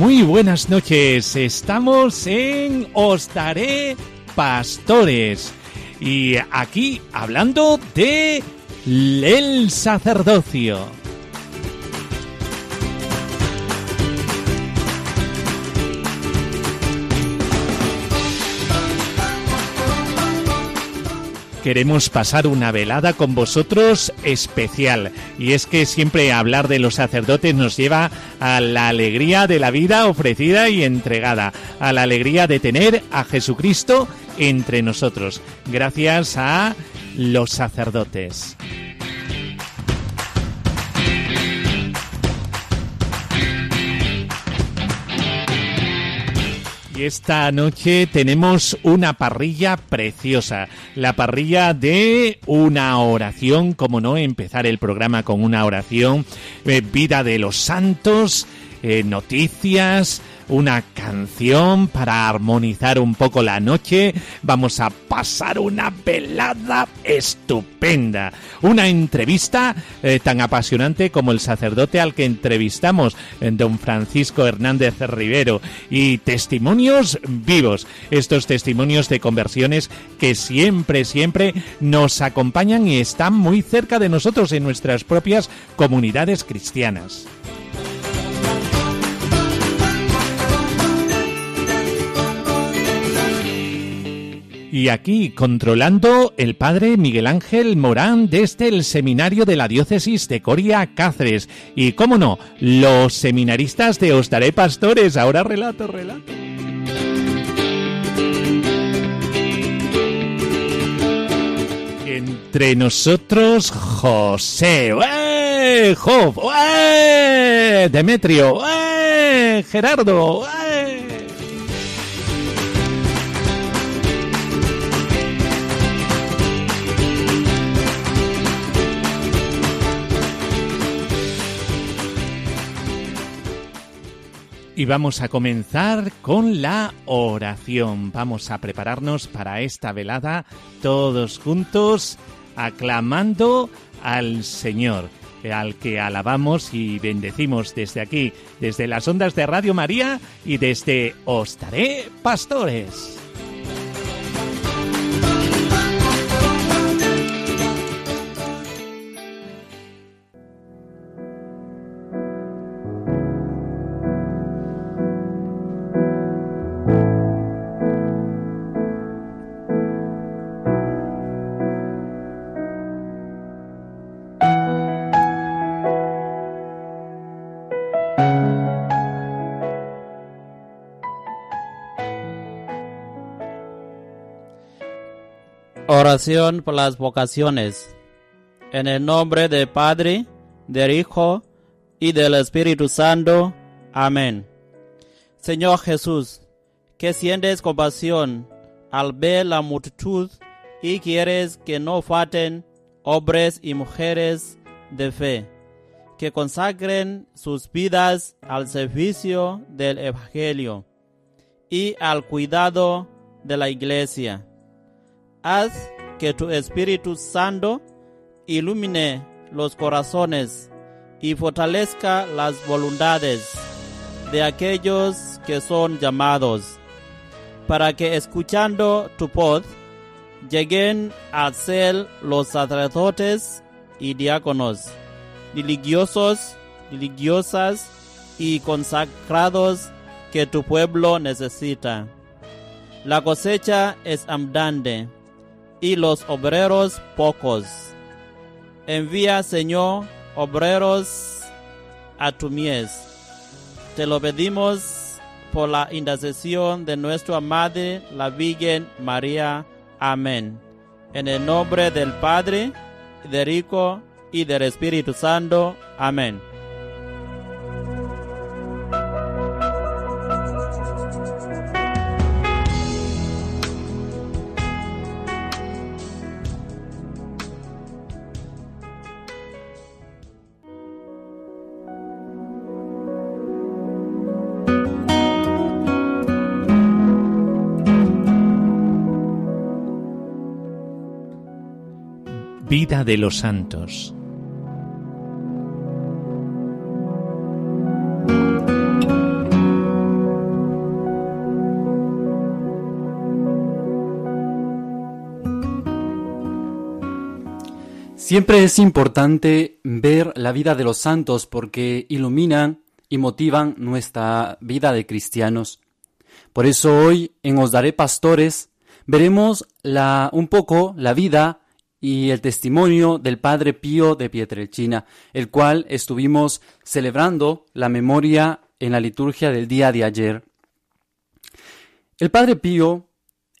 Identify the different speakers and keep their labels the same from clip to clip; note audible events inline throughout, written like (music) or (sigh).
Speaker 1: Muy buenas noches, estamos en Os Daré Pastores y aquí hablando de el sacerdocio. Queremos pasar una velada con vosotros especial. Y es que siempre hablar de los sacerdotes nos lleva a la alegría de la vida ofrecida y entregada, a la alegría de tener a Jesucristo entre nosotros, gracias a los sacerdotes. Esta noche tenemos una parrilla preciosa, la parrilla de una oración, como no, empezar el programa con una oración, eh, vida de los santos, eh, noticias, una canción para armonizar un poco la noche. Vamos a pasar una velada estupenda. Una entrevista eh, tan apasionante como el sacerdote al que entrevistamos, don Francisco Hernández Rivero. Y testimonios vivos. Estos testimonios de conversiones que siempre, siempre nos acompañan y están muy cerca de nosotros en nuestras propias comunidades cristianas. Y aquí, controlando el padre Miguel Ángel Morán desde el seminario de la diócesis de Coria Cáceres. Y cómo no, los seminaristas de Os Daré Pastores. Ahora relato, relato. Entre nosotros, José, ¡Eh! Demetrio. Gerardo. Y vamos a comenzar con la oración. Vamos a prepararnos para esta velada todos juntos, aclamando al Señor, al que alabamos y bendecimos desde aquí, desde las ondas de Radio María y desde Os Pastores.
Speaker 2: Oración por las vocaciones. En el nombre del Padre, del Hijo y del Espíritu Santo. Amén. Señor Jesús, que sientes compasión al ver la multitud y quieres que no falten hombres y mujeres de fe, que consagren sus vidas al servicio del Evangelio y al cuidado de la Iglesia haz que tu Espíritu Santo ilumine los corazones y fortalezca las voluntades de aquellos que son llamados, para que escuchando tu voz lleguen a ser los sacerdotes y diáconos, religiosos, religiosas y consagrados que tu pueblo necesita. La cosecha es abundante y los obreros pocos. Envía, Señor, obreros a tu mies. Te lo pedimos por la intercesión de nuestra Madre, la Virgen María. Amén. En el nombre del Padre, del Hijo y del Espíritu Santo. Amén.
Speaker 1: Vida de los Santos.
Speaker 3: Siempre es importante ver la vida de los santos porque iluminan y motivan nuestra vida de cristianos. Por eso hoy en Os Daré Pastores veremos la, un poco la vida y el testimonio del Padre Pío de Pietrelcina, el cual estuvimos celebrando la memoria en la liturgia del día de ayer. El Padre Pío,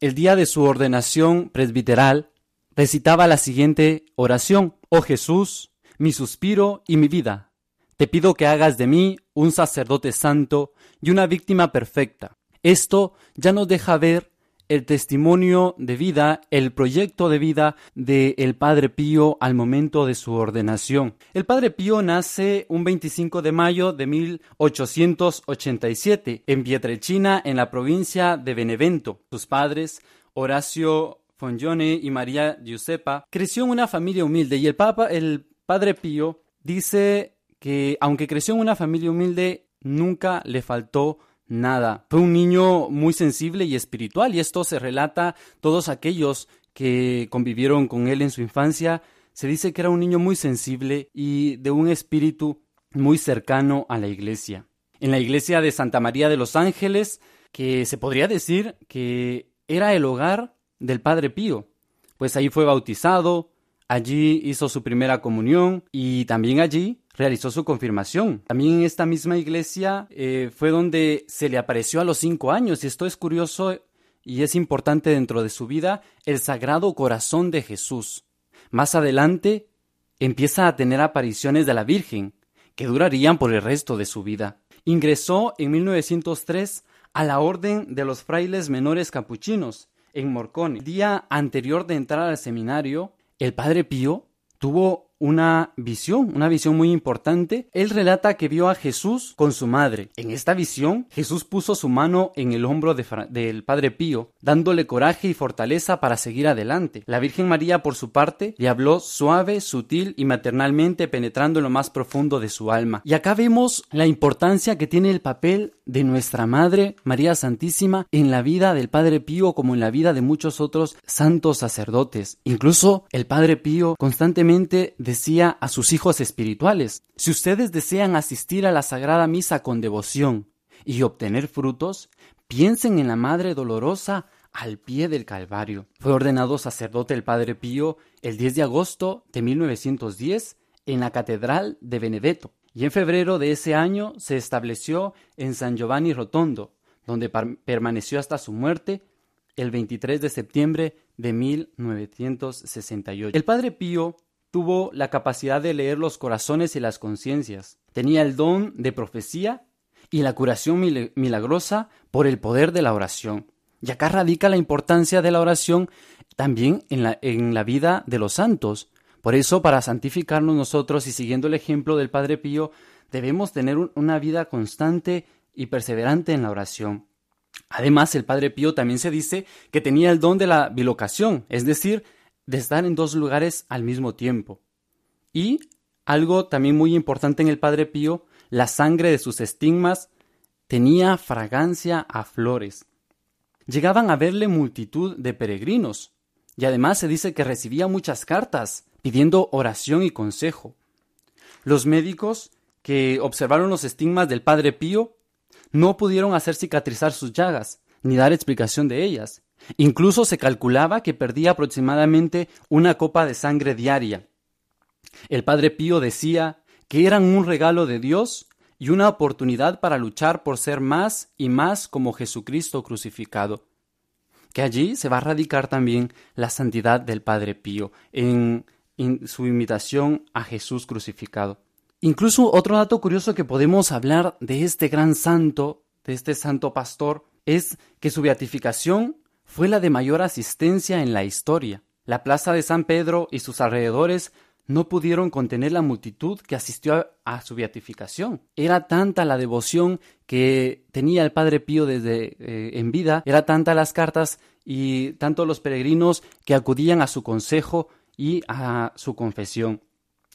Speaker 3: el día de su ordenación presbiteral, recitaba la siguiente oración. Oh Jesús, mi suspiro y mi vida, te pido que hagas de mí un sacerdote santo y una víctima perfecta. Esto ya nos deja ver el testimonio de vida, el proyecto de vida del el Padre Pío al momento de su ordenación. El Padre Pío nace un 25 de mayo de 1887 en Pietrelcina, en la provincia de Benevento. Sus padres, Horacio Fongione y María Giuseppa, creció en una familia humilde y el Papa, el Padre Pío, dice que aunque creció en una familia humilde, nunca le faltó nada. Fue un niño muy sensible y espiritual y esto se relata todos aquellos que convivieron con él en su infancia. Se dice que era un niño muy sensible y de un espíritu muy cercano a la iglesia. En la iglesia de Santa María de los Ángeles, que se podría decir que era el hogar del Padre Pío, pues ahí fue bautizado, allí hizo su primera comunión y también allí realizó su confirmación. También en esta misma iglesia eh, fue donde se le apareció a los cinco años y esto es curioso y es importante dentro de su vida el Sagrado Corazón de Jesús. Más adelante empieza a tener apariciones de la Virgen que durarían por el resto de su vida. Ingresó en 1903 a la Orden de los Frailes Menores Capuchinos en Morcone. El día anterior de entrar al seminario, el padre Pío tuvo una visión, una visión muy importante. Él relata que vio a Jesús con su madre. En esta visión, Jesús puso su mano en el hombro del Padre Pío, dándole coraje y fortaleza para seguir adelante. La Virgen María, por su parte, le habló suave, sutil y maternalmente, penetrando en lo más profundo de su alma. Y acá vemos la importancia que tiene el papel de nuestra Madre María Santísima en la vida del Padre Pío como en la vida de muchos otros santos sacerdotes. Incluso el Padre Pío constantemente decía a sus hijos espirituales, si ustedes desean asistir a la Sagrada Misa con devoción y obtener frutos, piensen en la Madre Dolorosa al pie del Calvario. Fue ordenado sacerdote el Padre Pío el 10 de agosto de 1910 en la Catedral de Benedetto y en febrero de ese año se estableció en San Giovanni Rotondo, donde permaneció hasta su muerte el 23 de septiembre de 1968. El Padre Pío tuvo la capacidad de leer los corazones y las conciencias. Tenía el don de profecía y la curación milagrosa por el poder de la oración. Y acá radica la importancia de la oración también en la, en la vida de los santos. Por eso, para santificarnos nosotros y siguiendo el ejemplo del Padre Pío, debemos tener una vida constante y perseverante en la oración. Además, el Padre Pío también se dice que tenía el don de la bilocación, es decir, de estar en dos lugares al mismo tiempo. Y algo también muy importante en el Padre Pío, la sangre de sus estigmas tenía fragancia a flores. Llegaban a verle multitud de peregrinos, y además se dice que recibía muchas cartas pidiendo oración y consejo. Los médicos que observaron los estigmas del Padre Pío no pudieron hacer cicatrizar sus llagas, ni dar explicación de ellas, Incluso se calculaba que perdía aproximadamente una copa de sangre diaria. El padre Pío decía que eran un regalo de Dios y una oportunidad para luchar por ser más y más como Jesucristo crucificado. Que allí se va a radicar también la santidad del Padre Pío en, su imitación a Jesús crucificado. Incluso otro dato curioso que podemos hablar de este gran santo, de este santo pastor, es que su beatificación fue la de mayor asistencia en la historia. La plaza de San Pedro y sus alrededores no pudieron contener la multitud que asistió a, su beatificación. Era tanta la devoción que tenía el Padre Pío desde eh, en vida, era tanta las cartas y tanto los peregrinos que acudían a su consejo y a su confesión.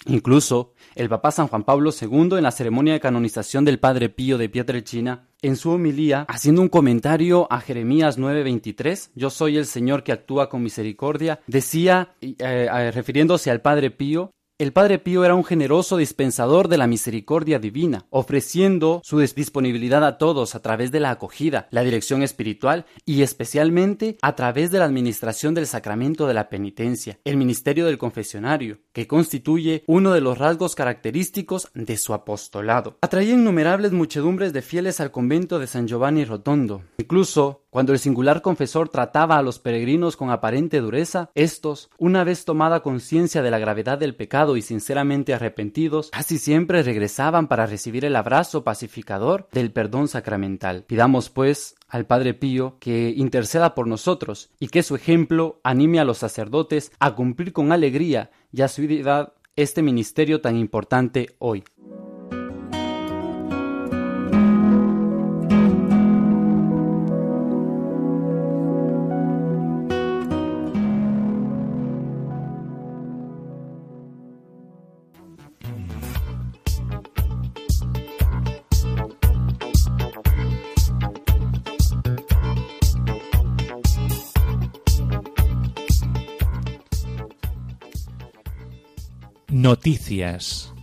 Speaker 3: Incluso el Papa San Juan Pablo II en la ceremonia de canonización del Padre Pío de Pietrelcina, en su homilía, haciendo un comentario a Jeremías 9:23, Yo soy el Señor que actúa con misericordia, decía, eh, eh, refiriéndose al Padre Pío, el Padre Pío era un generoso dispensador de la misericordia divina, ofreciendo su disponibilidad a todos a través de la acogida, la dirección espiritual y especialmente a través de la administración del sacramento de la penitencia, el ministerio del confesionario, que constituye uno de los rasgos característicos de su apostolado. Atraía innumerables muchedumbres de fieles al convento de San Giovanni Rotondo. Incluso cuando el singular confesor trataba a los peregrinos con aparente dureza, estos, una vez tomada conciencia de la gravedad del pecado y sinceramente arrepentidos, casi siempre regresaban para recibir el abrazo pacificador del perdón sacramental. Pidamos, pues, al Padre Pío que interceda por nosotros y que su ejemplo anime a los sacerdotes a cumplir con alegría y a su vida este ministerio tan importante hoy.
Speaker 1: Noticias.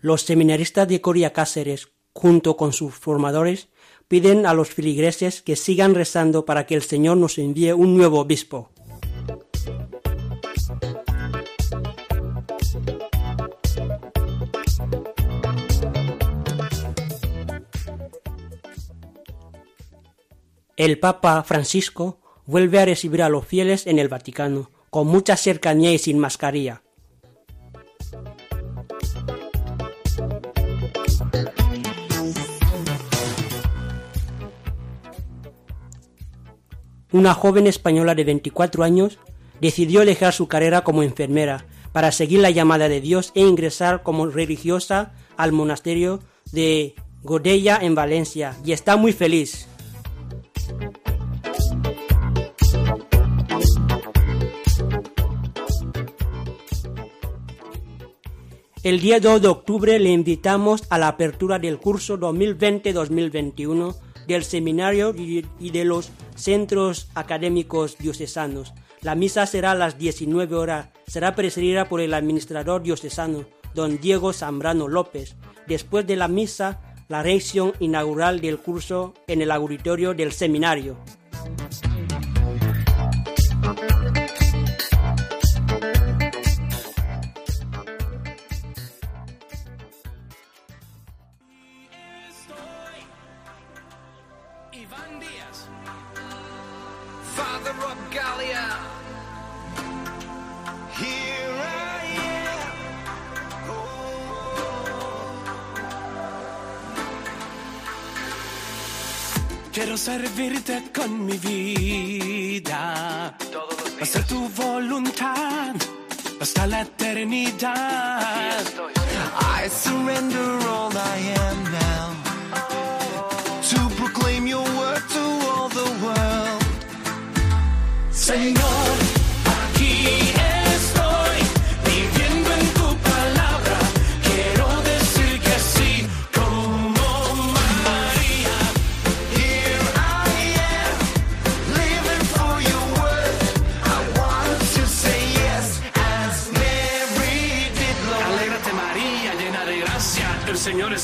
Speaker 4: Los seminaristas de Coria Cáceres, junto con sus formadores, piden a los filigreses que sigan rezando para que el Señor nos envíe un nuevo obispo. El Papa Francisco vuelve a recibir a los fieles en el Vaticano, con mucha cercanía y sin mascarilla. Una joven española de 24 años decidió dejar su carrera como enfermera para seguir la llamada de Dios e ingresar como religiosa al monasterio de Godella en Valencia y está muy feliz. El día 2 de octubre le invitamos a la apertura del curso 2020-2021 del seminario y de los centros académicos diocesanos. La misa será a las 19 horas. Será presidida por el administrador diocesano, don Diego Zambrano López. Después de la misa, la reacción inaugural del curso en el auditorio del seminario.
Speaker 5: Quiero servirte con mi vida. Hacer tu voluntad hasta la eternidad. I surrender all I am now. To proclaim your word to all the world. Señor,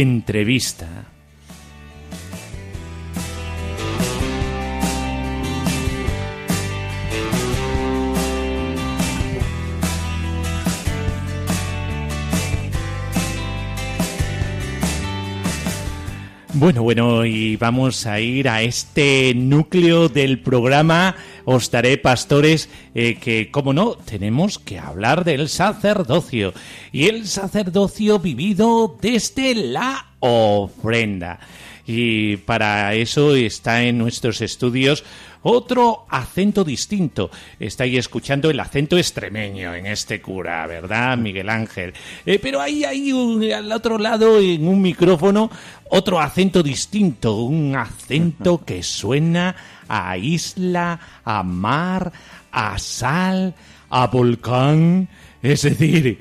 Speaker 1: Entrevista. Bueno, bueno, y vamos a ir a este núcleo del programa Os daré pastores, eh, que, como no, tenemos que hablar del sacerdocio. Y el sacerdocio vivido desde la ofrenda. Y para eso está en nuestros estudios otro acento distinto. Estáis escuchando el acento extremeño en este cura, ¿verdad, Miguel Ángel? Eh, pero hay ahí al otro lado, en un micrófono, otro acento distinto, un acento que suena a isla, a mar, a sal, a volcán. Es decir,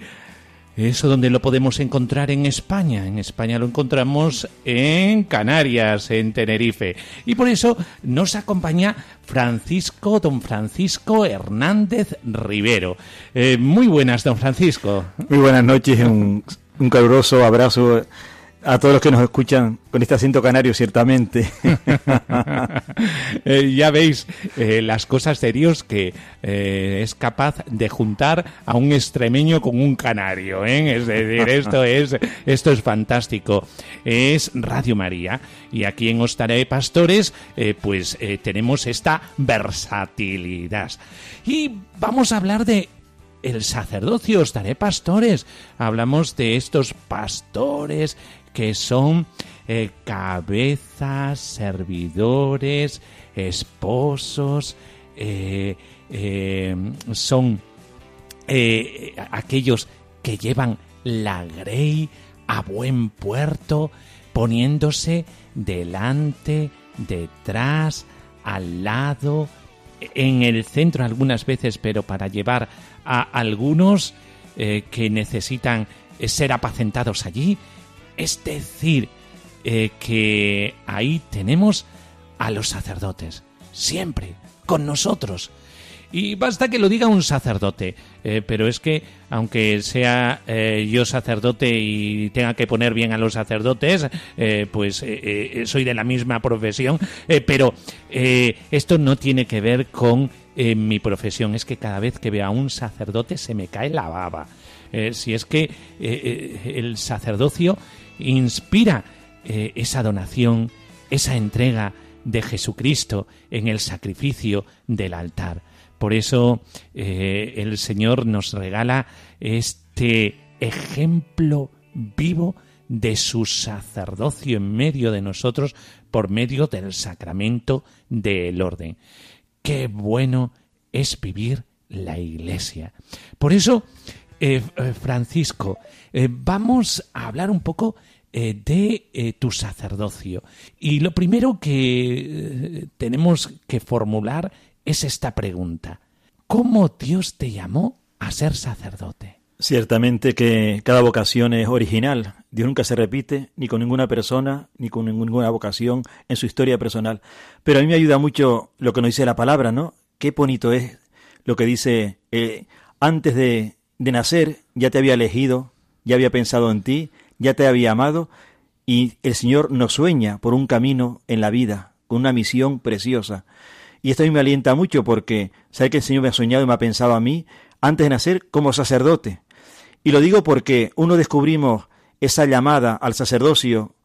Speaker 1: ¿Eso donde lo podemos encontrar en España? En España lo encontramos en Canarias, en Tenerife. Y por eso nos acompaña Francisco, don Francisco Hernández Rivero. Eh, muy buenas, don Francisco.
Speaker 6: Muy buenas noches, un, un caluroso abrazo a todos los que nos escuchan con este acento canario, ciertamente. (laughs)
Speaker 1: Eh, ya veis eh, las cosas de Dios que eh, es capaz de juntar a un extremeño con un canario. Es decir, (laughs) esto es, esto es fantástico. Es Radio María y aquí en Ostaré Pastores pues tenemos esta versatilidad. Y vamos a hablar de el sacerdocio, os daré pastores. Hablamos de estos pastores que son eh, cabezas, servidores, esposos, eh, eh, son aquellos que llevan la grey a buen puerto, poniéndose delante, detrás, al lado, en el centro algunas veces, pero para llevar a algunos que necesitan ser apacentados allí. Es decir, eh, que ahí tenemos a los sacerdotes, siempre, con nosotros. Y basta que lo diga un sacerdote, eh, pero es que aunque sea eh, yo sacerdote y tenga que poner bien a los sacerdotes, pues soy de la misma profesión, pero esto no tiene que ver con mi profesión, es que cada vez que veo a un sacerdote se me cae la baba. Si es que el sacerdocio inspira eh, esa donación, esa entrega de Jesucristo en el sacrificio del altar. Por eso eh, el Señor nos regala este ejemplo vivo de su sacerdocio en medio de nosotros por medio del sacramento del orden. Qué bueno es vivir la iglesia. Por eso, eh, eh, Francisco, eh, vamos a hablar un poco de tu sacerdocio. Y lo primero que tenemos que formular es esta pregunta. ¿Cómo Dios te llamó a ser sacerdote?
Speaker 6: Ciertamente que cada vocación es original. Dios nunca se repite ni con ninguna persona ni con ninguna vocación en su historia personal. Pero a mí me ayuda mucho lo que nos dice la palabra, ¿no? Qué bonito es lo que dice, antes de, de nacer ya te había elegido, ya había pensado en ti, ya te había amado y el Señor nos sueña por un camino en la vida, con una misión preciosa. Y esto a mí me alienta mucho porque sabe que el Señor me ha soñado y me ha pensado a mí antes de nacer como sacerdote. Y lo digo porque uno descubrimos esa llamada al sacerdocio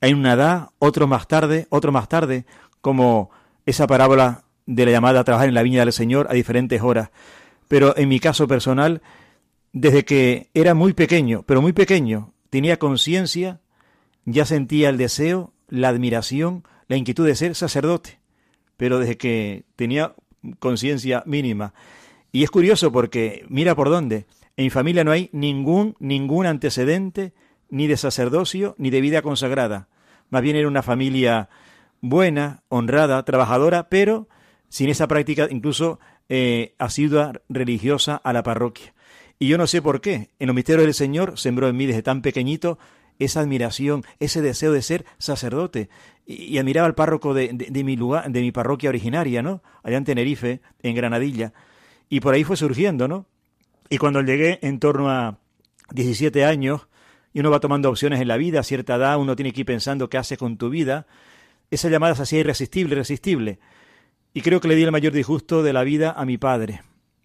Speaker 6: en una edad, otro más tarde, otro más tarde, como esa parábola de la llamada a trabajar en la viña del Señor a diferentes horas. Pero en mi caso personal, desde que era muy pequeño, pero muy pequeño, tenía conciencia, ya sentía el deseo, la admiración, la inquietud de ser sacerdote. Pero desde que tenía conciencia mínima. Y es curioso porque, mira por dónde, en mi familia no hay ningún, ningún antecedente ni de sacerdocio ni de vida consagrada. Más bien era una familia buena, honrada, trabajadora, pero sin esa práctica incluso eh, asidua religiosa a la parroquia. Y yo no sé por qué. En los misterios del Señor sembró en mí desde tan pequeñito esa admiración, ese deseo de ser sacerdote. Y, admiraba al párroco de, de, mi lugar, de mi parroquia originaria, ¿no? Allá en Tenerife, en Granadilla. Y por ahí fue surgiendo, ¿no? Y cuando llegué en torno a 17 años, y uno va tomando opciones en la vida, a cierta edad uno tiene que ir pensando qué hace con tu vida, esa llamada se hacía irresistible, irresistible. Y creo que le di el mayor disgusto de la vida a mi padre,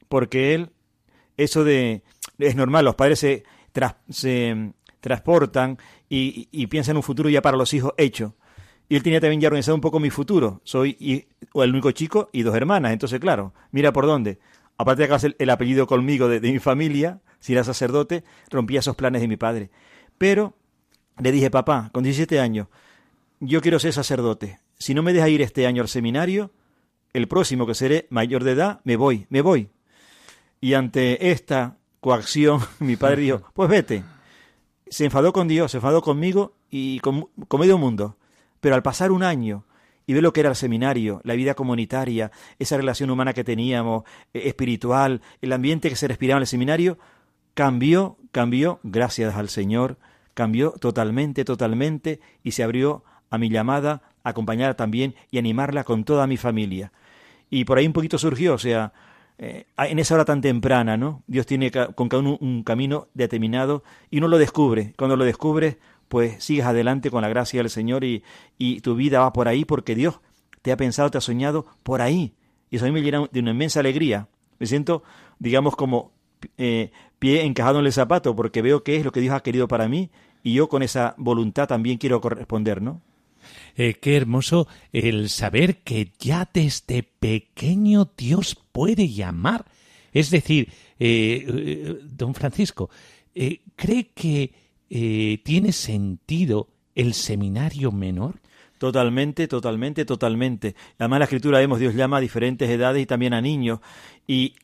Speaker 6: porque él, eso de, es normal, los padres se, se transportan y, piensan en un futuro ya para los hijos hecho. Y él tenía también ya organizado un poco mi futuro. Soy el único chico y dos hermanas. Entonces, claro, mira por dónde. Aparte de que el, el apellido conmigo de, de mi familia, si era sacerdote, rompía esos planes de mi padre. Pero le dije, papá, con 17 años, yo quiero ser sacerdote. Si no me deja ir este año al seminario, el próximo que seré mayor de edad, me voy, me voy. Y ante esta coacción, (laughs) mi padre dijo, pues vete. Se enfadó con Dios, se enfadó conmigo y con, medio mundo. Pero al pasar un año y ver lo que era el seminario, la vida comunitaria, esa relación humana que teníamos, eh, espiritual, el ambiente que se respiraba en el seminario, cambió, cambió, gracias al Señor, cambió totalmente, totalmente y se abrió a mi llamada, acompañarla también y animarla con toda mi familia. Y por ahí un poquito surgió, o sea, eh, en esa hora tan temprana, ¿no? Dios tiene con cada uno un camino determinado y uno lo descubre. Cuando lo descubres, pues sigues adelante con la gracia del Señor y, y tu vida va por ahí porque Dios te ha pensado, te ha soñado por ahí. Y eso a mí me llena de una inmensa alegría. Me siento, digamos, como eh, pie encajado en el zapato porque veo que es lo que Dios ha querido para mí y yo con esa voluntad también quiero corresponder, ¿no?
Speaker 1: Eh, qué hermoso el saber que ya desde pequeño Dios puede llamar. Es decir, eh, eh, don Francisco, ¿cree que tiene sentido el seminario menor?
Speaker 6: Totalmente, totalmente, totalmente. Además, la escritura vemos, Dios llama a diferentes edades y también a niños. Y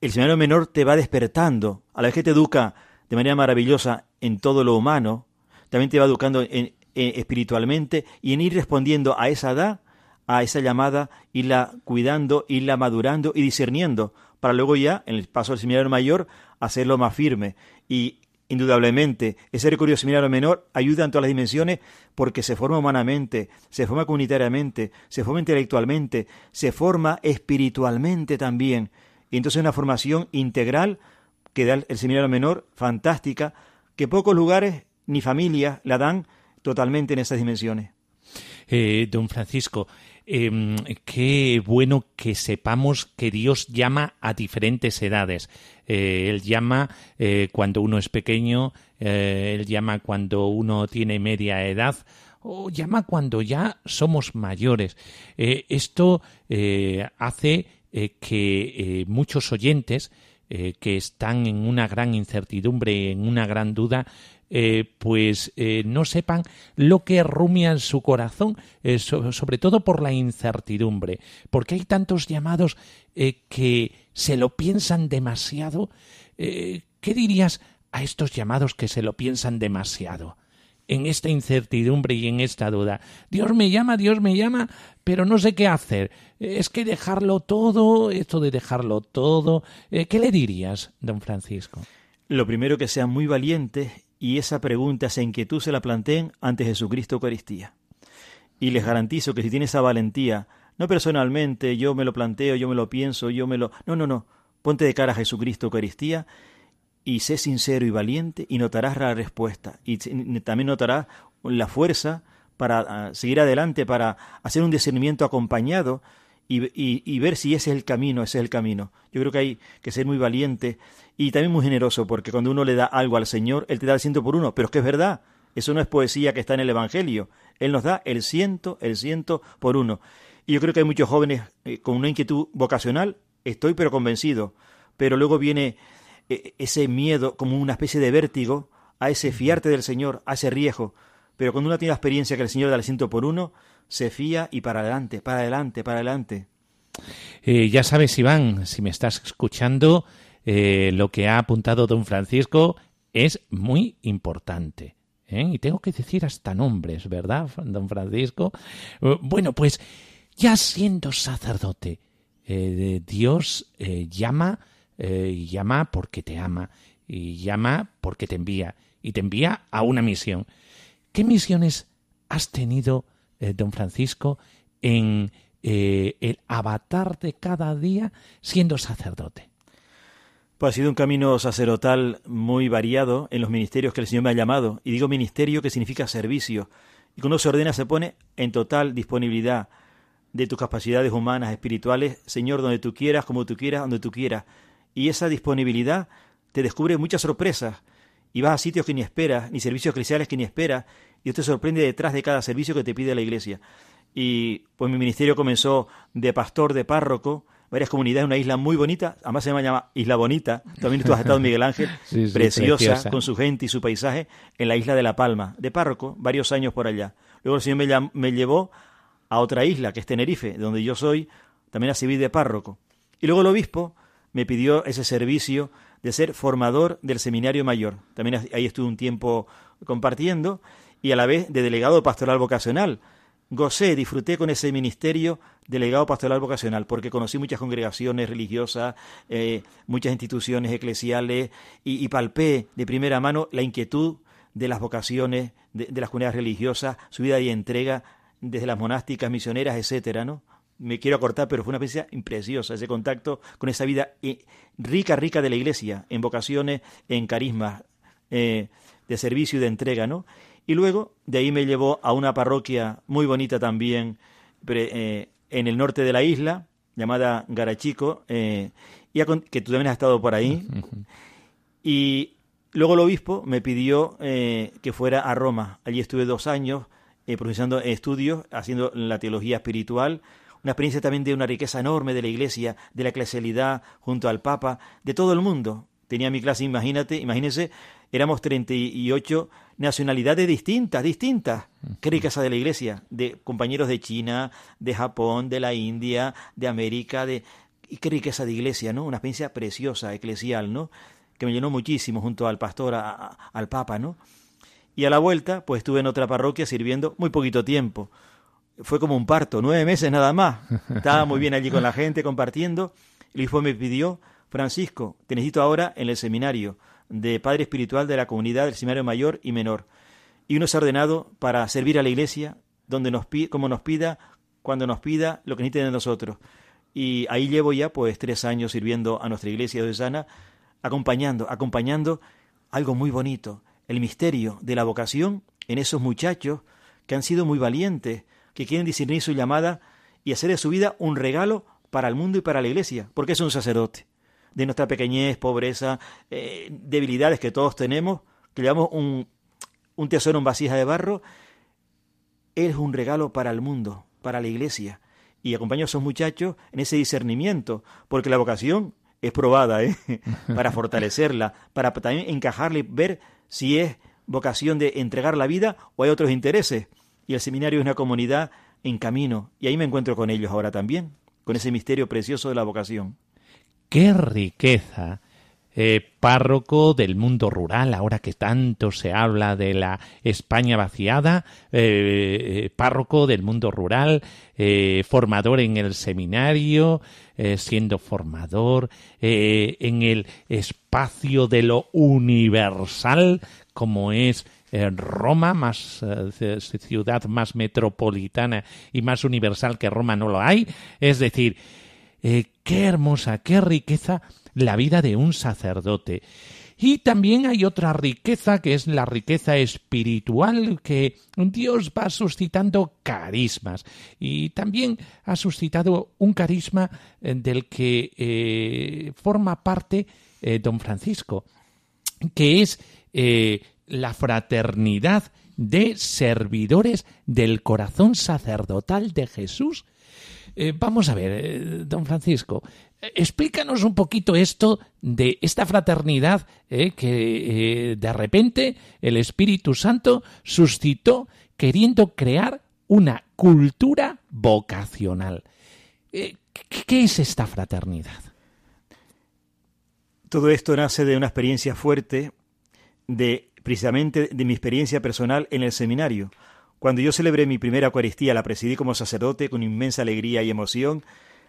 Speaker 6: el seminario menor te va despertando. A la vez que te educa de manera maravillosa en todo lo humano, también te va educando en, eh, espiritualmente y en ir respondiendo a esa edad, a esa llamada, irla cuidando, irla madurando y discerniendo, para luego ya, en el paso del seminario mayor, hacerlo más firme. Y indudablemente, ese recorrido seminario menor ayuda en todas las dimensiones porque se forma humanamente, se forma comunitariamente, se forma intelectualmente, se forma espiritualmente también. Y entonces una formación integral que da el seminario menor, fantástica, que pocos lugares ni familias la dan totalmente en esas dimensiones.
Speaker 1: Eh, don Francisco, em, qué bueno que sepamos que Dios llama a diferentes edades. Eh, él llama eh, cuando uno es pequeño, Él llama cuando uno tiene media edad o llama cuando ya somos mayores. esto hace que muchos oyentes que están en una gran incertidumbre, en una gran duda, eh, pues eh, no sepan lo que rumia en su corazón, eh, sobre todo por la incertidumbre, porque hay tantos llamados que se lo piensan demasiado. ¿Qué dirías a estos llamados que se lo piensan demasiado? En esta incertidumbre y en esta duda. Dios me llama, Dios me llama, pero no sé qué hacer. Es que dejarlo todo, esto de dejarlo todo. ¿Qué le dirías, don Francisco?
Speaker 6: Lo primero que sean muy valientes y esa pregunta, esa inquietud se la planteen ante Jesucristo Eucaristía. Y les garantizo que si tiene esa valentía, no personalmente, yo me lo planteo, yo me lo pienso, yo me lo... No, no, no. Ponte de cara a Jesucristo Eucaristía y sé sincero y valiente y notarás la respuesta. Y también notarás la fuerza para ah, seguir adelante, para hacer un discernimiento acompañado y, ver si ese es el camino, ese es el camino. Yo creo que hay que ser muy valiente y también muy generoso, porque cuando uno le da algo al Señor, Él te da el ciento por uno, pero es que es verdad, eso no es poesía que está en el Evangelio, Él nos da el ciento, el ciento por uno. Y yo creo que hay muchos jóvenes eh, con una inquietud vocacional, estoy pero convencido, pero luego viene ese miedo como una especie de vértigo a ese fiarte del Señor, a ese riesgo. Pero cuando uno tiene la experiencia que el Señor da el ciento por uno, se fía y para adelante, para adelante, para adelante.
Speaker 1: Eh, ya sabes, Iván, si me estás escuchando, eh, lo que ha apuntado don Francisco es muy importante. ¿eh? Y tengo que decir hasta nombres, ¿verdad, don Francisco? Eh, Bueno, pues ya siendo sacerdote, Dios llama, eh, llama porque te ama, y llama porque te envía, y te envía a una misión. ¿Qué misiones has tenido, eh, don Francisco, en eh, el avatar de cada día siendo sacerdote?
Speaker 6: Pues ha sido un camino sacerdotal muy variado en los ministerios que el Señor me ha llamado. Y digo ministerio que significa servicio. Y cuando se ordena se pone en total disponibilidad de tus capacidades humanas, espirituales, Señor, donde tú quieras, como tú quieras, donde tú quieras. Y esa disponibilidad te descubre muchas sorpresas. Y vas a sitios que ni esperas, ni servicios eclesiales que ni esperas, y Dios te sorprende detrás de cada servicio que te pide la iglesia. Y pues mi ministerio comenzó de pastor, de párroco, varias comunidades, una isla muy bonita, además se llama Isla Bonita, también tú has estado en Miguel Ángel, (laughs)
Speaker 1: Sí, sí,
Speaker 6: preciosa,
Speaker 1: preciosa.
Speaker 6: con su gente y su paisaje, en la isla de La Palma, de párroco, varios años por allá. Luego el Señor me, llam- me llevó a otra isla, que es Tenerife, donde yo soy, también a servir de párroco. Y luego el obispo me pidió ese servicio de ser formador del seminario mayor. También ahí estuve un tiempo compartiendo y a la vez de delegado pastoral vocacional. Gocé, disfruté con ese ministerio delegado pastoral vocacional porque conocí muchas congregaciones religiosas, eh, muchas instituciones eclesiales y, palpé de primera mano la inquietud de las vocaciones, de, de las comunidades religiosas, su vida y entrega desde las monásticas, misioneras, etcétera, ¿no? Me quiero acortar, pero fue una experiencia impreciosa ese contacto con esa vida eh, rica, rica de la iglesia, en vocaciones, en carismas, eh, de servicio y de entrega, ¿no? Y luego de ahí me llevó a una parroquia muy bonita también, eh, en el norte de la isla, llamada Garachico, eh, y a que tú también has estado por ahí. Y luego el obispo me pidió que fuera a Roma. Allí estuve dos años eh, profesando estudios, haciendo la teología espiritual. Una experiencia también de una riqueza enorme de la iglesia, de la eclesialidad junto al Papa, de todo el mundo. Tenía mi clase, imagínate, imagínense, éramos 38 nacionalidades distintas, distintas. Qué riqueza de la iglesia, de compañeros de China, de Japón, de la India, de América, de y qué riqueza de iglesia, ¿no? Una experiencia preciosa, eclesial, ¿no? Que me llenó muchísimo junto al pastor, a- a- al Papa, ¿no? Y a la vuelta, pues estuve en otra parroquia sirviendo muy poquito tiempo. Fue como un parto, nueve meses nada más. Estaba muy bien allí con la gente, compartiendo. El hijo me pidió, Francisco, te necesito ahora en el seminario de padre espiritual de la comunidad del seminario mayor y menor. Y uno ha ordenado para servir a la iglesia, donde nos como nos pida, cuando nos pida, lo que necesite de nosotros. Y ahí llevo ya pues tres años sirviendo a nuestra iglesia diocesana, acompañando, acompañando algo muy bonito, el misterio de la vocación en esos muchachos que han sido muy valientes, que quieren discernir su llamada y hacer de su vida un regalo para el mundo y para la iglesia, porque es un sacerdote. De nuestra pequeñez, pobreza, eh, debilidades que todos tenemos, que llevamos un, un tesoro en vasija de barro, es un regalo para el mundo, para la iglesia. Y acompaño a esos muchachos en ese discernimiento, porque la vocación es probada, ¿eh? (laughs) para fortalecerla, para también encajarle y ver si es vocación de entregar la vida o hay otros intereses. Y el seminario es una comunidad en camino, y ahí me encuentro con ellos ahora también, con ese misterio precioso de la vocación.
Speaker 1: ¡Qué riqueza! Eh, párroco del mundo rural, ahora que tanto se habla de la España vaciada, eh, eh, párroco del mundo rural, eh, formador en el seminario, eh, siendo formador en el espacio de lo universal, como es eh, Roma, más eh, ciudad más metropolitana y más universal que Roma no lo hay. Es decir, eh, qué hermosa, qué riqueza la vida de un sacerdote. Y también hay otra riqueza que es la riqueza espiritual que Dios va suscitando carismas. Y también ha suscitado un carisma del que forma parte don Francisco, que es la fraternidad de servidores del corazón sacerdotal de Jesús. Eh, vamos a ver, eh, don Francisco, eh, explícanos un poquito esto de esta fraternidad que de repente el Espíritu Santo suscitó queriendo crear una cultura vocacional. Eh, ¿qué- ¿Qué es esta fraternidad?
Speaker 6: Todo esto nace de una experiencia fuerte, de precisamente de mi experiencia personal en el seminario. Cuando yo celebré mi primera Eucaristía, la presidí como sacerdote con inmensa alegría y emoción,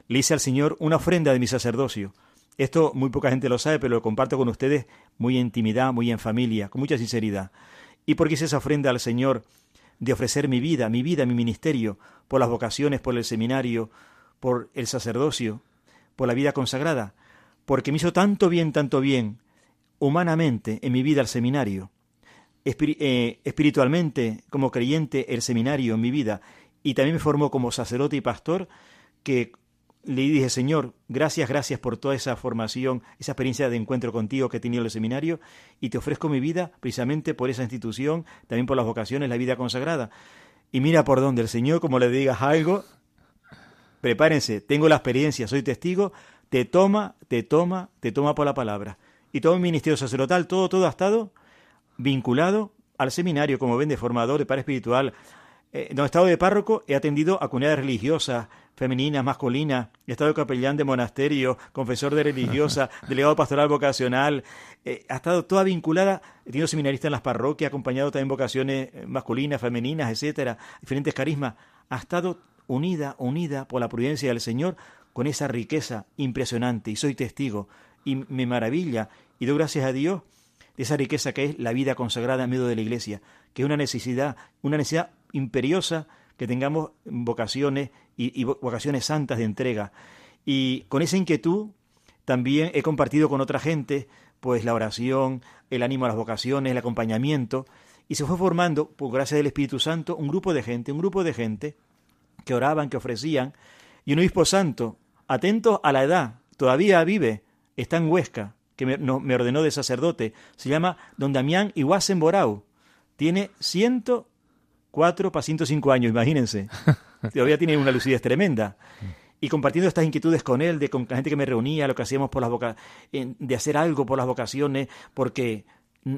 Speaker 6: le hice al Señor una ofrenda de mi sacerdocio. Esto muy poca gente lo sabe, pero lo comparto con ustedes muy en intimidad, muy en familia, con mucha sinceridad. ¿Y por qué hice esa ofrenda al Señor de ofrecer mi vida, mi vida, mi ministerio, por las vocaciones, por el seminario, por el sacerdocio, por la vida consagrada? Porque me hizo tanto bien, tanto bien, humanamente, en mi vida al seminario, eh, espiritualmente, como creyente, el seminario en mi vida, y también me formó como sacerdote y pastor, que le dije, Señor, gracias, gracias por toda esa formación, esa experiencia de encuentro contigo que he tenido en el seminario, y te ofrezco mi vida precisamente por esa institución, también por las vocaciones, la vida consagrada. Y mira por dónde el Señor, como le digas algo, prepárense, tengo la experiencia, soy testigo, te toma, te toma, te toma por la palabra. Y todo mi ministerio sacerdotal, todo, todo ha estado vinculado al seminario, como ven, de formador, de padre espiritual. Eh, donde he estado de párroco, he atendido a comunidades religiosas, femeninas, masculinas, he estado capellán de monasterio, confesor de religiosa, (laughs) delegado pastoral vocacional, eh, ha estado toda vinculada, he tenido seminaristas en las parroquias, acompañado también vocaciones eh, masculinas, femeninas, etcétera, diferentes carismas, ha estado unida, unida por la prudencia del Señor con esa riqueza impresionante, y soy testigo, y me maravilla, y doy gracias a Dios esa riqueza que es la vida consagrada en medio de la iglesia, que es una necesidad, una necesidad imperiosa que tengamos vocaciones y, vocaciones santas de entrega. Y con esa inquietud también he compartido con otra gente pues la oración, el ánimo a las vocaciones, el acompañamiento, y se fue formando, por gracia del Espíritu Santo, un grupo de gente, un grupo de gente que oraban, que ofrecían, y un obispo santo, atento a la edad, todavía vive, está en Huesca, que me, no, me ordenó de sacerdote, se llama don Damián Iguasen Borau, tiene 104 para 105 años, imagínense, (laughs) todavía tiene una lucidez tremenda. Y compartiendo estas inquietudes con él, de con la gente que me reunía, lo que hacíamos por las voca de hacer algo por las vocaciones, porque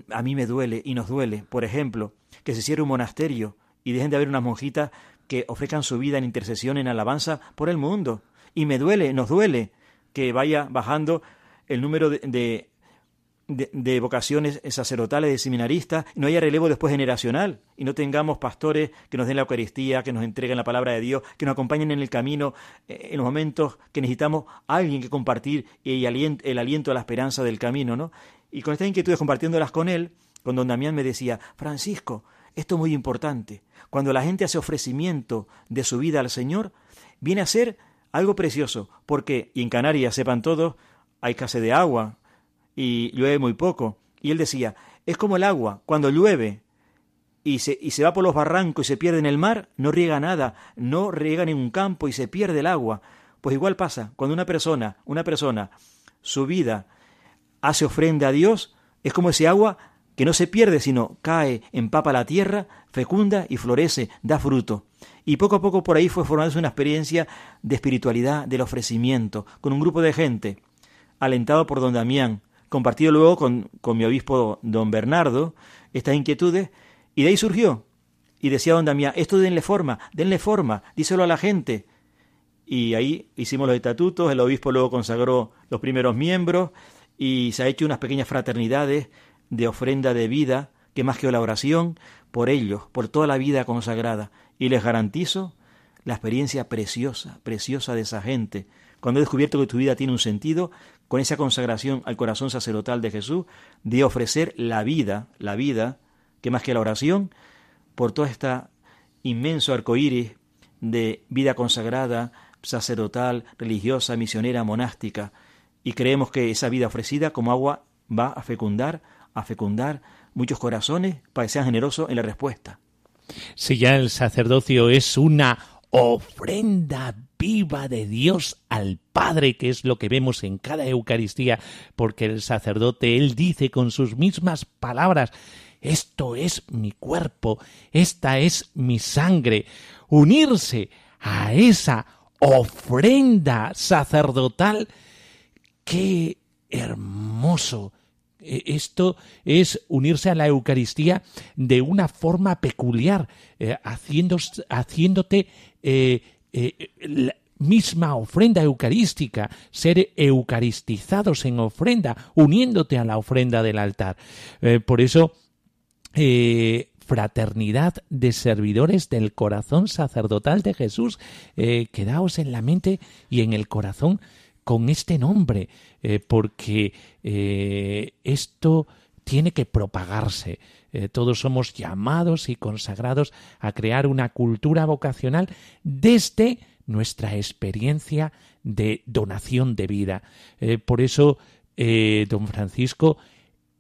Speaker 6: a mí me duele y nos duele, por ejemplo, que se cierre un monasterio y dejen de haber unas monjitas que ofrezcan su vida en intercesión, en alabanza por el mundo. Y me duele, nos duele que vaya bajando el número de, de, de- vocaciones sacerdotales, de seminaristas, no haya relevo después generacional, y no tengamos pastores que nos den la Eucaristía, que nos entreguen la palabra de Dios, que nos acompañen en el camino, eh, en los momentos que necesitamos alguien que compartir y el aliento a la esperanza del camino, ¿no? Y con estas inquietudes compartiéndolas con él, con don Damián me decía, Francisco, esto es muy importante. Cuando la gente hace ofrecimiento de su vida al Señor, viene a ser algo precioso, porque, y en Canarias, sepan todos, hay escasez de agua y llueve muy poco. Y él decía, es como el agua, cuando llueve y se, y se va por los barrancos y se pierde en el mar, no riega nada, no riega en un campo y se pierde el agua. Pues igual pasa, cuando una persona, una persona, su vida hace ofrenda a Dios, es como ese agua que no se pierde, sino cae, empapa la tierra, fecunda y florece, da fruto. Y poco a poco por ahí fue formándose una experiencia de espiritualidad, del ofrecimiento, con un grupo de gente, alentado por don Damián, compartido luego con, con mi obispo don Bernardo, estas inquietudes, y de ahí surgió. Y decía don Damián, esto denle forma, denle forma, díselo a la gente. Y ahí hicimos los estatutos, el obispo luego consagró los primeros miembros y se ha hecho unas pequeñas fraternidades de ofrenda de vida, que más que la oración, por ellos, por toda la vida consagrada. Y les garantizo la experiencia preciosa, preciosa de esa gente. Cuando he descubierto que tu vida tiene un sentido, con esa consagración al corazón sacerdotal de Jesús, de ofrecer la vida, la vida, que más que la oración, por todo este inmenso arcoíris de vida consagrada, sacerdotal, religiosa, misionera, monástica. Y creemos que esa vida ofrecida como agua va a fecundar, a fecundar muchos corazones para que sean generosos en la respuesta.
Speaker 1: Si ya el sacerdocio es una ofrenda viva de Dios al Padre, que es lo que vemos en cada Eucaristía, porque el sacerdote, él dice con sus mismas palabras, esto es mi cuerpo, esta es mi sangre. Unirse a esa ofrenda sacerdotal, qué hermoso. E- Esto es unirse a la Eucaristía de una forma peculiar, eh, haciéndote eh, eh, la misma ofrenda eucarística, ser eucaristizados en ofrenda, uniéndote a la ofrenda del altar. Eh, por eso, eh, fraternidad de servidores del corazón sacerdotal de Jesús. Eh, quedaos en la mente y en el corazón con este nombre, eh, porque eh, esto tiene que propagarse. Eh, todos somos llamados y consagrados a crear una cultura vocacional desde nuestra experiencia de donación de vida. Eh, por eso, eh, don Francisco,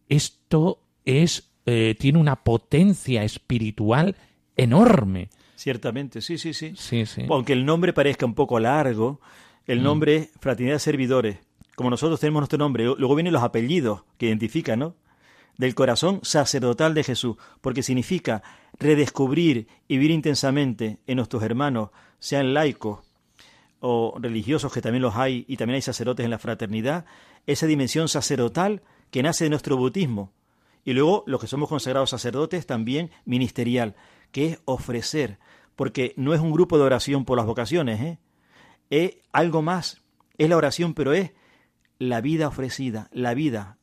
Speaker 1: esto es tiene una potencia espiritual enorme.
Speaker 6: Ciertamente, sí, sí, sí.
Speaker 1: Sí, sí.
Speaker 6: Aunque el nombre parezca un poco largo, el
Speaker 1: Mm.
Speaker 6: nombre es Fraternidad Servidores. Como nosotros tenemos nuestro nombre, luego vienen los apellidos que identifican, ¿no? Del corazón sacerdotal de Jesús, porque significa redescubrir y vivir intensamente en nuestros hermanos, sean laicos o religiosos, que también los hay, y también hay sacerdotes en la fraternidad, esa dimensión sacerdotal que nace de nuestro bautismo. Y luego los que somos consagrados sacerdotes también ministerial, que es ofrecer, porque no es un grupo de oración por las vocaciones, ¿eh? es algo más, es la oración, pero es la vida ofrecida, la vida,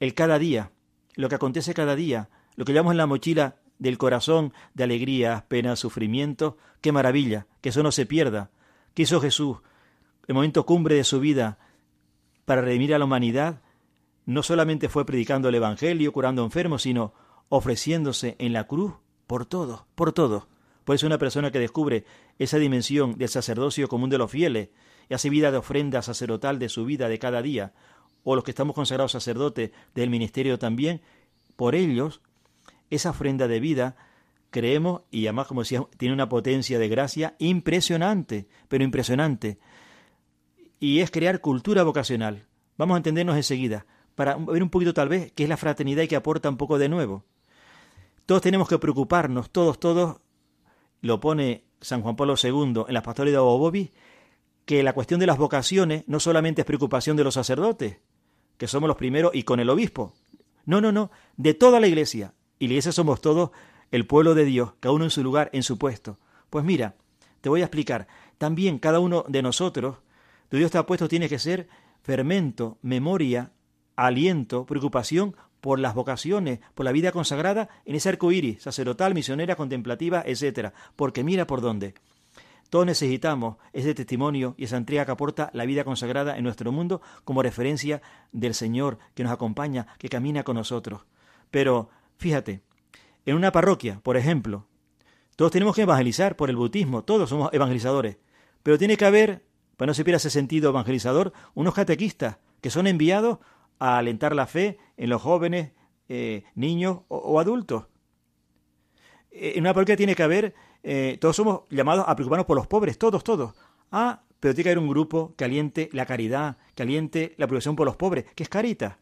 Speaker 6: el cada día, lo que acontece cada día, lo que llevamos en la mochila del corazón de alegrías, penas, sufrimientos, qué maravilla, que eso no se pierda. ¿Qué hizo Jesús? El momento cumbre de su vida para redimir a la humanidad, no solamente fue predicando el Evangelio, curando enfermos, sino ofreciéndose en la cruz por todo, por todo. Por eso una persona que descubre esa dimensión del sacerdocio común de los fieles y hace vida de ofrenda sacerdotal de su vida de cada día, o los que estamos consagrados sacerdotes del ministerio también, por ellos, esa ofrenda de vida, creemos, y además, como decía, tiene una potencia de gracia impresionante, pero impresionante. Y es crear cultura vocacional. Vamos a entendernos enseguida, para ver un poquito tal vez qué es la fraternidad y que aporta un poco de nuevo. Todos tenemos que preocuparnos, todos, todos, lo pone San Juan Pablo II en las pastorales de Bobobi, que la cuestión de las vocaciones no solamente es preocupación de los sacerdotes, que somos los primeros, y con el obispo. No, no, no, de toda la iglesia. Y iglesia somos todos el pueblo de Dios, cada uno en su lugar, en su puesto. Pues mira, te voy a explicar. También cada uno de nosotros, tu Dios te ha puesto, tiene que ser fermento, memoria, aliento, preocupación por las vocaciones, por la vida consagrada en ese arco iris, sacerdotal, misionera, contemplativa, etcétera. Porque mira por dónde. Todos necesitamos ese testimonio y esa entrega que aporta la vida consagrada en nuestro mundo como referencia del Señor que nos acompaña, que camina con nosotros. Pero fíjate, en una parroquia, por ejemplo, todos tenemos que evangelizar por el bautismo, todos somos evangelizadores, pero tiene que haber, para no se pierda ese sentido evangelizador, unos catequistas que son enviados a alentar la fe en los jóvenes, eh, niños o, adultos. Eh, En una parroquia tiene que haber, eh, todos somos llamados a preocuparnos por los pobres, todos, todos. Ah, pero tiene que haber un grupo que aliente la caridad, que aliente la preocupación por los pobres, que es carita.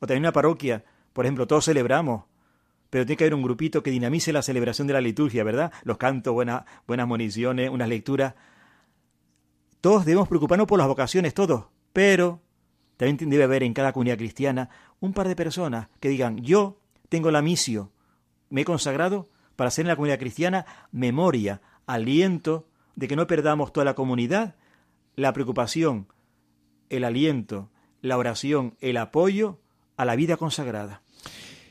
Speaker 6: O también una parroquia, por ejemplo, todos celebramos, pero tiene que haber un grupito que dinamice la celebración de la liturgia, ¿verdad? Los cantos, buenas, buenas municiones, unas lecturas. Todos debemos preocuparnos por las vocaciones, todos, pero también debe haber en cada comunidad cristiana un par de personas que digan, yo tengo la misión, me he consagrado para hacer en la comunidad cristiana memoria, aliento de que no perdamos toda la comunidad, la preocupación, el aliento, la oración, el apoyo a la vida consagrada.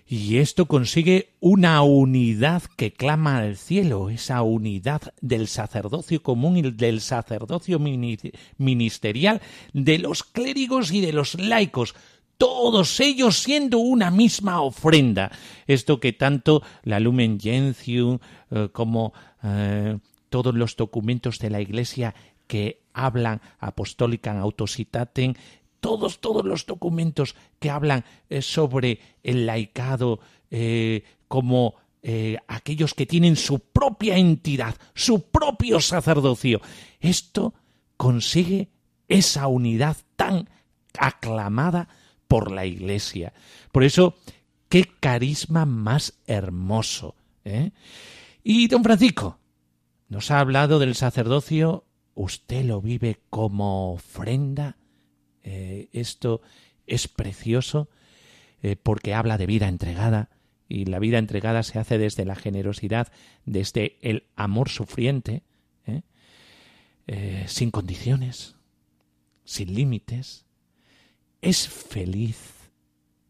Speaker 1: Y esto consigue una unidad que clama al cielo, esa unidad del sacerdocio común y del sacerdocio mini- ministerial, de los clérigos y de los laicos, todos ellos siendo una misma ofrenda. Esto que tanto la Lumen Gentium eh, como eh, todos los documentos de la Iglesia que hablan apostólica autocitaten todos, todos los documentos que hablan eh, sobre el laicado como aquellos que tienen su propia entidad, su propio sacerdocio. Esto consigue esa unidad tan aclamada por la Iglesia. Por eso, qué carisma más hermoso. ¿eh? Y don Francisco, nos ha hablado del sacerdocio, usted lo vive como ofrenda. Eh, esto es precioso eh, porque habla de vida entregada y la vida entregada se hace desde la generosidad, desde el amor sufriente, ¿eh? sin condiciones, sin límites. Es feliz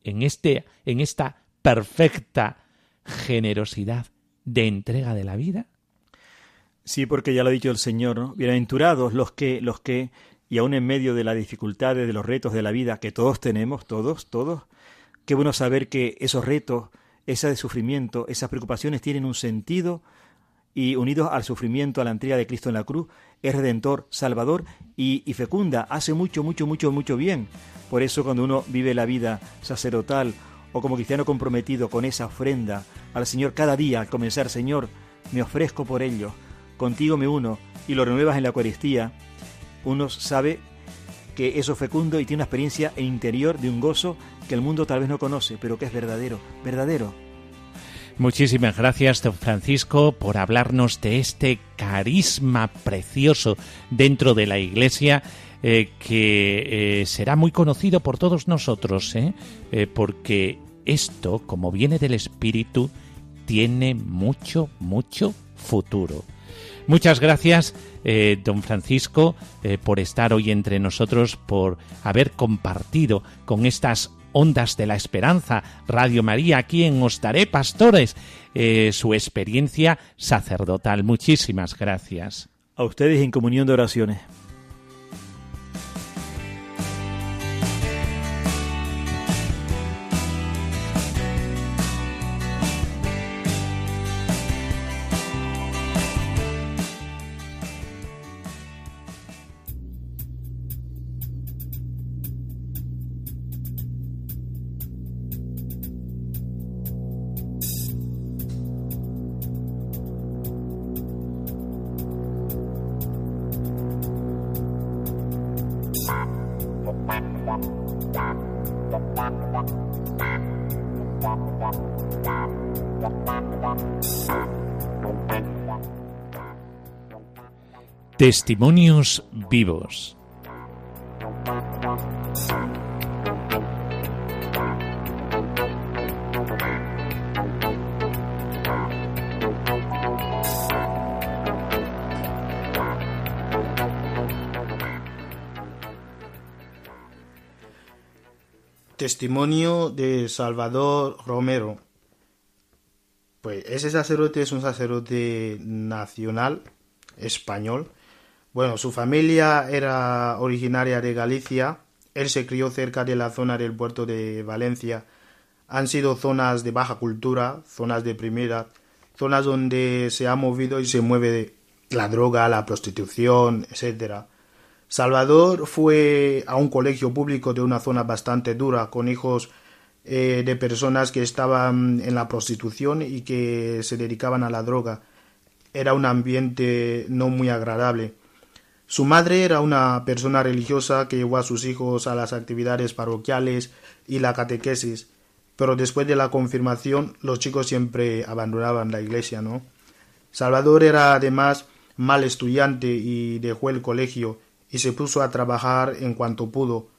Speaker 1: en, este, en esta perfecta generosidad de entrega de la vida?
Speaker 6: Sí, porque ya lo ha dicho el Señor, ¿no? Bienaventurados los que, los que, y aún en medio de las dificultades, de los retos de la vida que todos tenemos, todos, todos, qué bueno saber que esos retos, ese sufrimiento, esas preocupaciones tienen un sentido y unidos al sufrimiento, a la entrega de Cristo en la cruz, es redentor, salvador y, fecunda, hace mucho, mucho, mucho, mucho bien. Por eso cuando uno vive la vida sacerdotal o como cristiano comprometido con esa ofrenda al Señor cada día, al comenzar, Señor, me ofrezco por ello, contigo me uno y lo renuevas en la Eucaristía, uno sabe que eso es fecundo y tiene una experiencia interior de un gozo que el mundo tal vez no conoce, pero que es verdadero, verdadero.
Speaker 1: Muchísimas gracias, don Francisco, por hablarnos de este carisma precioso dentro de la Iglesia eh, que eh, será muy conocido por todos nosotros, ¿eh? porque esto, como viene del Espíritu, tiene mucho, mucho futuro. Muchas gracias, don Francisco, por estar hoy entre nosotros, por haber compartido con estas ondas de la esperanza, Radio María, aquí en Ostaré Pastores, su experiencia sacerdotal. Muchísimas gracias.
Speaker 6: A ustedes en comunión de oraciones.
Speaker 1: Testimonios vivos.
Speaker 7: Testimonio de Salvador Romero. Pues ese sacerdote es un sacerdote nacional español bueno, su familia era originaria de Galicia, él se crió cerca de la zona del puerto de Valencia. Han sido zonas de baja cultura, zonas de primera, zonas donde se ha movido y se mueve la droga, la prostitución, etc. Salvador fue a un colegio público de una zona bastante dura, con hijos eh, de personas que estaban en la prostitución y que se dedicaban a la droga. Era un ambiente no muy agradable. Su madre era una persona religiosa que llevó a sus hijos a las actividades parroquiales y la catequesis, pero después de la confirmación los chicos siempre abandonaban la iglesia, ¿no? Salvador era además mal estudiante y dejó el colegio y se puso a trabajar en cuanto pudo,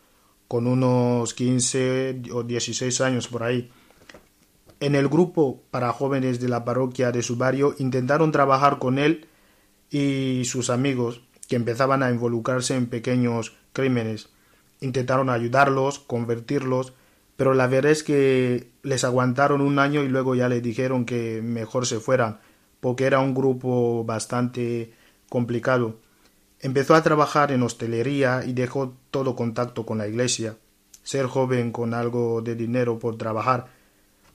Speaker 7: con unos 15 o 16 años por ahí. En el grupo para jóvenes de la parroquia de su barrio intentaron trabajar con él y sus amigos, que empezaban a involucrarse en pequeños crímenes. Intentaron ayudarlos, convertirlos, pero la verdad es que les aguantaron un año y luego ya les dijeron que mejor se fueran, porque era un grupo bastante complicado. Empezó a trabajar en hostelería y dejó todo contacto con la iglesia. Ser joven con algo de dinero por trabajar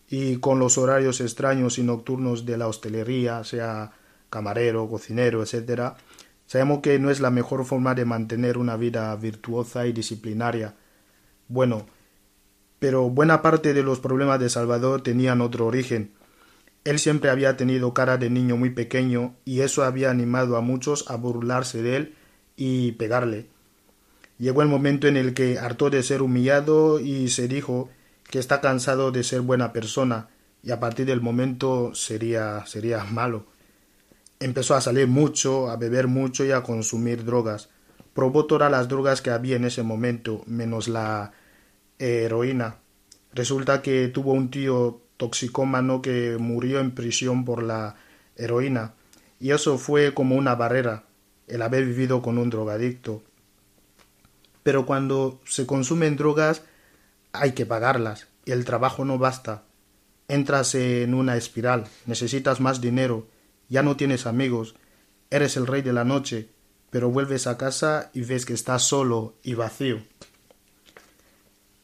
Speaker 7: y con los horarios extraños y nocturnos de la hostelería, sea camarero, cocinero, etcétera, Sabemos que no es la mejor forma de mantener una vida virtuosa y disciplinaria. Bueno, pero buena parte de los problemas de Salvador tenían otro origen. Él siempre había tenido cara de niño muy pequeño y eso había animado a muchos a burlarse de él y pegarle. Llegó el momento en el que hartó de ser humillado y se dijo que está cansado de ser buena persona y a partir del momento sería, sería malo. Empezó a salir mucho, a beber mucho y a consumir drogas. Probó todas las drogas que había en ese momento, menos la heroína. Resulta que tuvo un tío toxicómano que murió en prisión por la heroína. Y eso fue como una barrera, el haber vivido con un drogadicto. Pero cuando se consumen drogas hay que pagarlas y el trabajo no basta. Entras en una espiral, necesitas más dinero, ya no tienes amigos, eres el rey de la noche, pero vuelves a casa y ves que estás solo y vacío.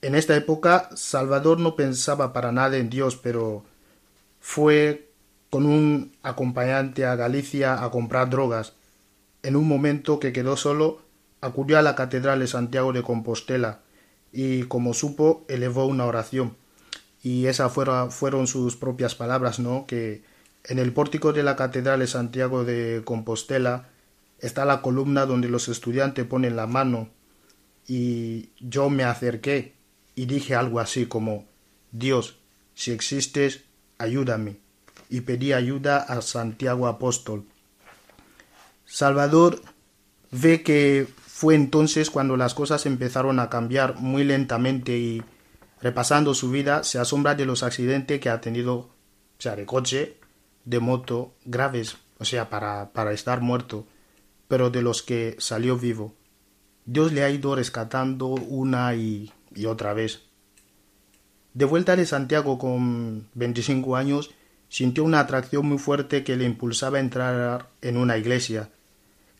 Speaker 7: En esta época Salvador no pensaba para nada en Dios, pero fue con un acompañante a Galicia a comprar drogas. En un momento que quedó solo, acudió a la Catedral de Santiago de Compostela y, como supo, elevó una oración. Y esas fueron, fueron sus propias palabras, ¿no? Que en el pórtico de la Catedral de Santiago de Compostela está la columna donde los estudiantes ponen la mano y yo me acerqué y dije algo así como Dios, si existes, ayúdame, y pedí ayuda a Santiago Apóstol. Salvador ve que fue entonces cuando las cosas empezaron a cambiar muy lentamente y repasando su vida se asombra de los accidentes que ha tenido, sea, de coche, de moto, graves, o sea, para, para estar muerto, pero de los que salió vivo. Dios le ha ido rescatando una y y otra vez. De vuelta de Santiago con 25 años, sintió una atracción muy fuerte que le impulsaba a entrar en una iglesia.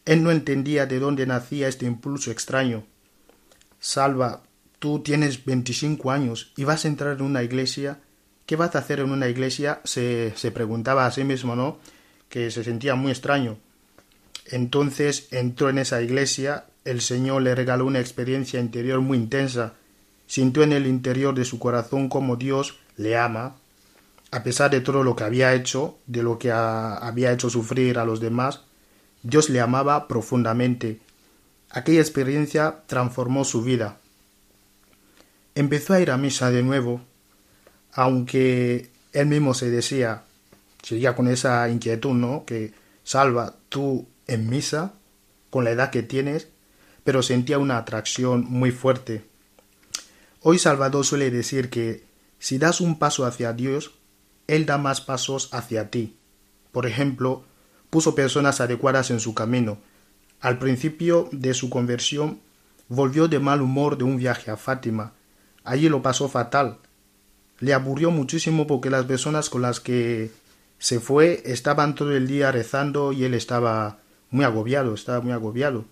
Speaker 7: Él no entendía de dónde nacía este impulso extraño. Salva, tú tienes 25 años y vas a entrar en una iglesia. ¿Qué vas a hacer en una iglesia? Se, se preguntaba a sí mismo, ¿no? Que se sentía muy extraño. Entonces entró en esa iglesia, el Señor le regaló una experiencia interior muy intensa sintió en el interior de su corazón como Dios le ama, a pesar de todo lo que había hecho, de lo que había hecho sufrir a los demás, Dios le amaba profundamente. Aquella experiencia transformó su vida. Empezó a ir a misa de nuevo, aunque él mismo se decía, seguía con esa inquietud, ¿no? Que salva tú en misa, con la edad que tienes, pero sentía una atracción muy fuerte. Hoy Salvador suele decir que si das un paso hacia Dios, Él da más pasos hacia ti. Por ejemplo, puso personas adecuadas en su camino. Al principio de su conversión, volvió de mal humor de un viaje a Fátima. Allí lo pasó fatal. Le aburrió muchísimo porque las personas con las que se fue estaban todo el día rezando y él estaba muy agobiado, estaba muy agobiado.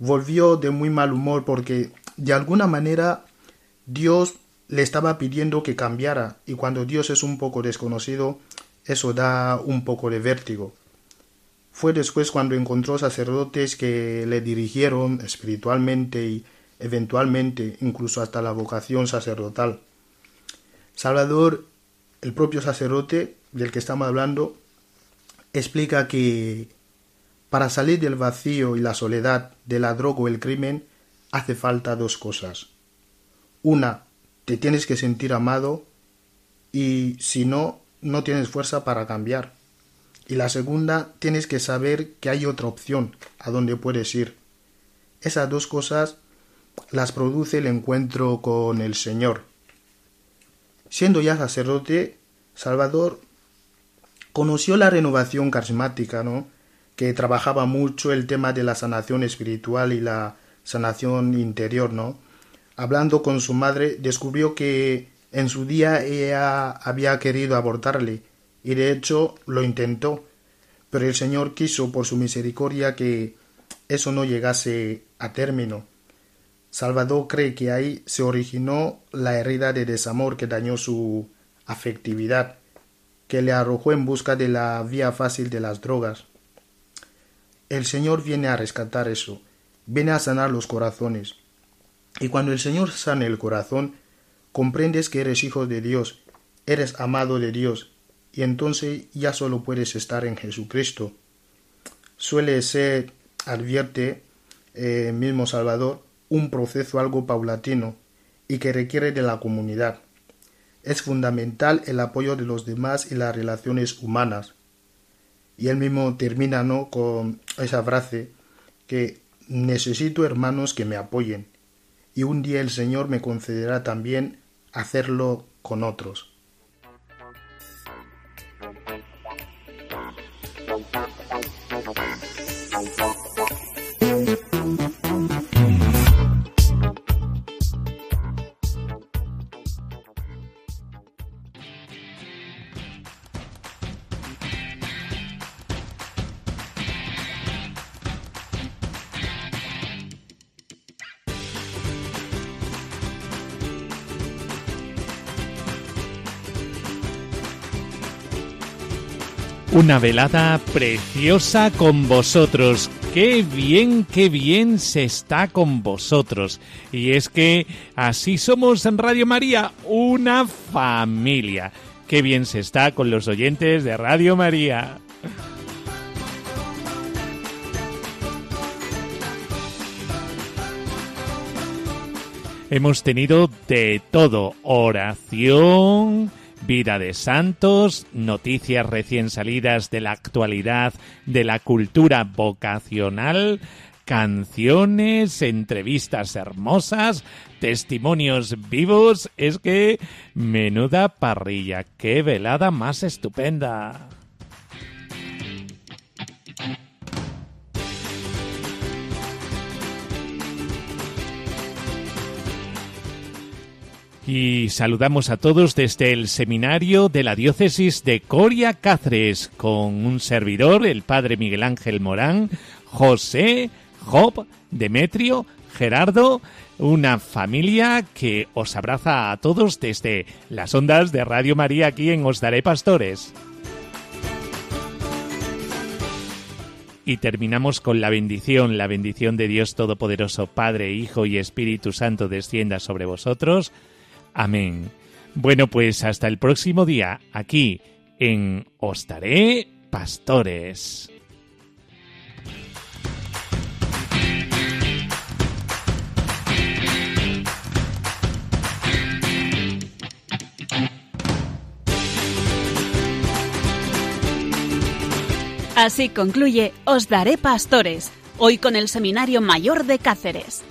Speaker 7: Volvió de muy mal humor porque de alguna manera Dios le estaba pidiendo que cambiara y cuando Dios es un poco desconocido, eso da un poco de vértigo. Fue después cuando encontró sacerdotes que le dirigieron espiritualmente y eventualmente incluso hasta la vocación sacerdotal. Salvador, el propio sacerdote del que estamos hablando, explica que para salir del vacío y la soledad, de la droga o el crimen, hace falta dos cosas. Una, te tienes que sentir amado y si no, no tienes fuerza para cambiar. Y la segunda, tienes que saber que hay otra opción a donde puedes ir. Esas dos cosas las produce el encuentro con el Señor. Siendo ya sacerdote, Salvador conoció la renovación carismática, ¿no? que trabajaba mucho el tema de la sanación espiritual y la sanación interior, ¿no? hablando con su madre, descubrió que en su día ella había querido abortarle, y de hecho lo intentó, pero el Señor quiso por su misericordia que eso no llegase a término. Salvador cree que ahí se originó la herida de desamor que dañó su afectividad, que le arrojó en busca de la vía fácil de las drogas. El Señor viene a rescatar eso, viene a sanar los corazones. Y cuando el Señor sane el corazón, comprendes que eres hijo de Dios, eres amado de Dios, y entonces ya solo puedes estar en Jesucristo. Suele ser, advierte eh, mismo Salvador, un proceso algo paulatino y que requiere de la comunidad. es fundamental el apoyo de los demás y las relaciones humanas. Y él mismo termina ¿no? con esa frase que necesito hermanos que me apoyen y un día el Señor me concederá también hacerlo con otros.
Speaker 1: Una velada preciosa con vosotros. Qué bien, qué bien se está con vosotros. Y es que así somos en Radio María, una familia. Qué bien se está con los oyentes de Radio María. Hemos tenido de todo, oración, Vida de Santos, noticias recién salidas de la actualidad de la cultura vocacional, canciones, entrevistas hermosas, testimonios vivos. Es que menuda parrilla, qué velada más estupenda. Y saludamos a todos desde el seminario de la diócesis de Coria Cáceres con un servidor, el padre Miguel Ángel Morán, José, Job, Demetrio, Gerardo, una familia que os abraza a todos desde las ondas de Radio María aquí en Os Daré Pastores. Y terminamos con la bendición, la bendición de Dios Todopoderoso, Padre, Hijo y Espíritu Santo descienda sobre vosotros Amén. Bueno, pues hasta el próximo día, aquí en Ostaré Pastores.
Speaker 8: Así concluye Os Daré Pastores, hoy con el Seminario Mayor de Cáceres.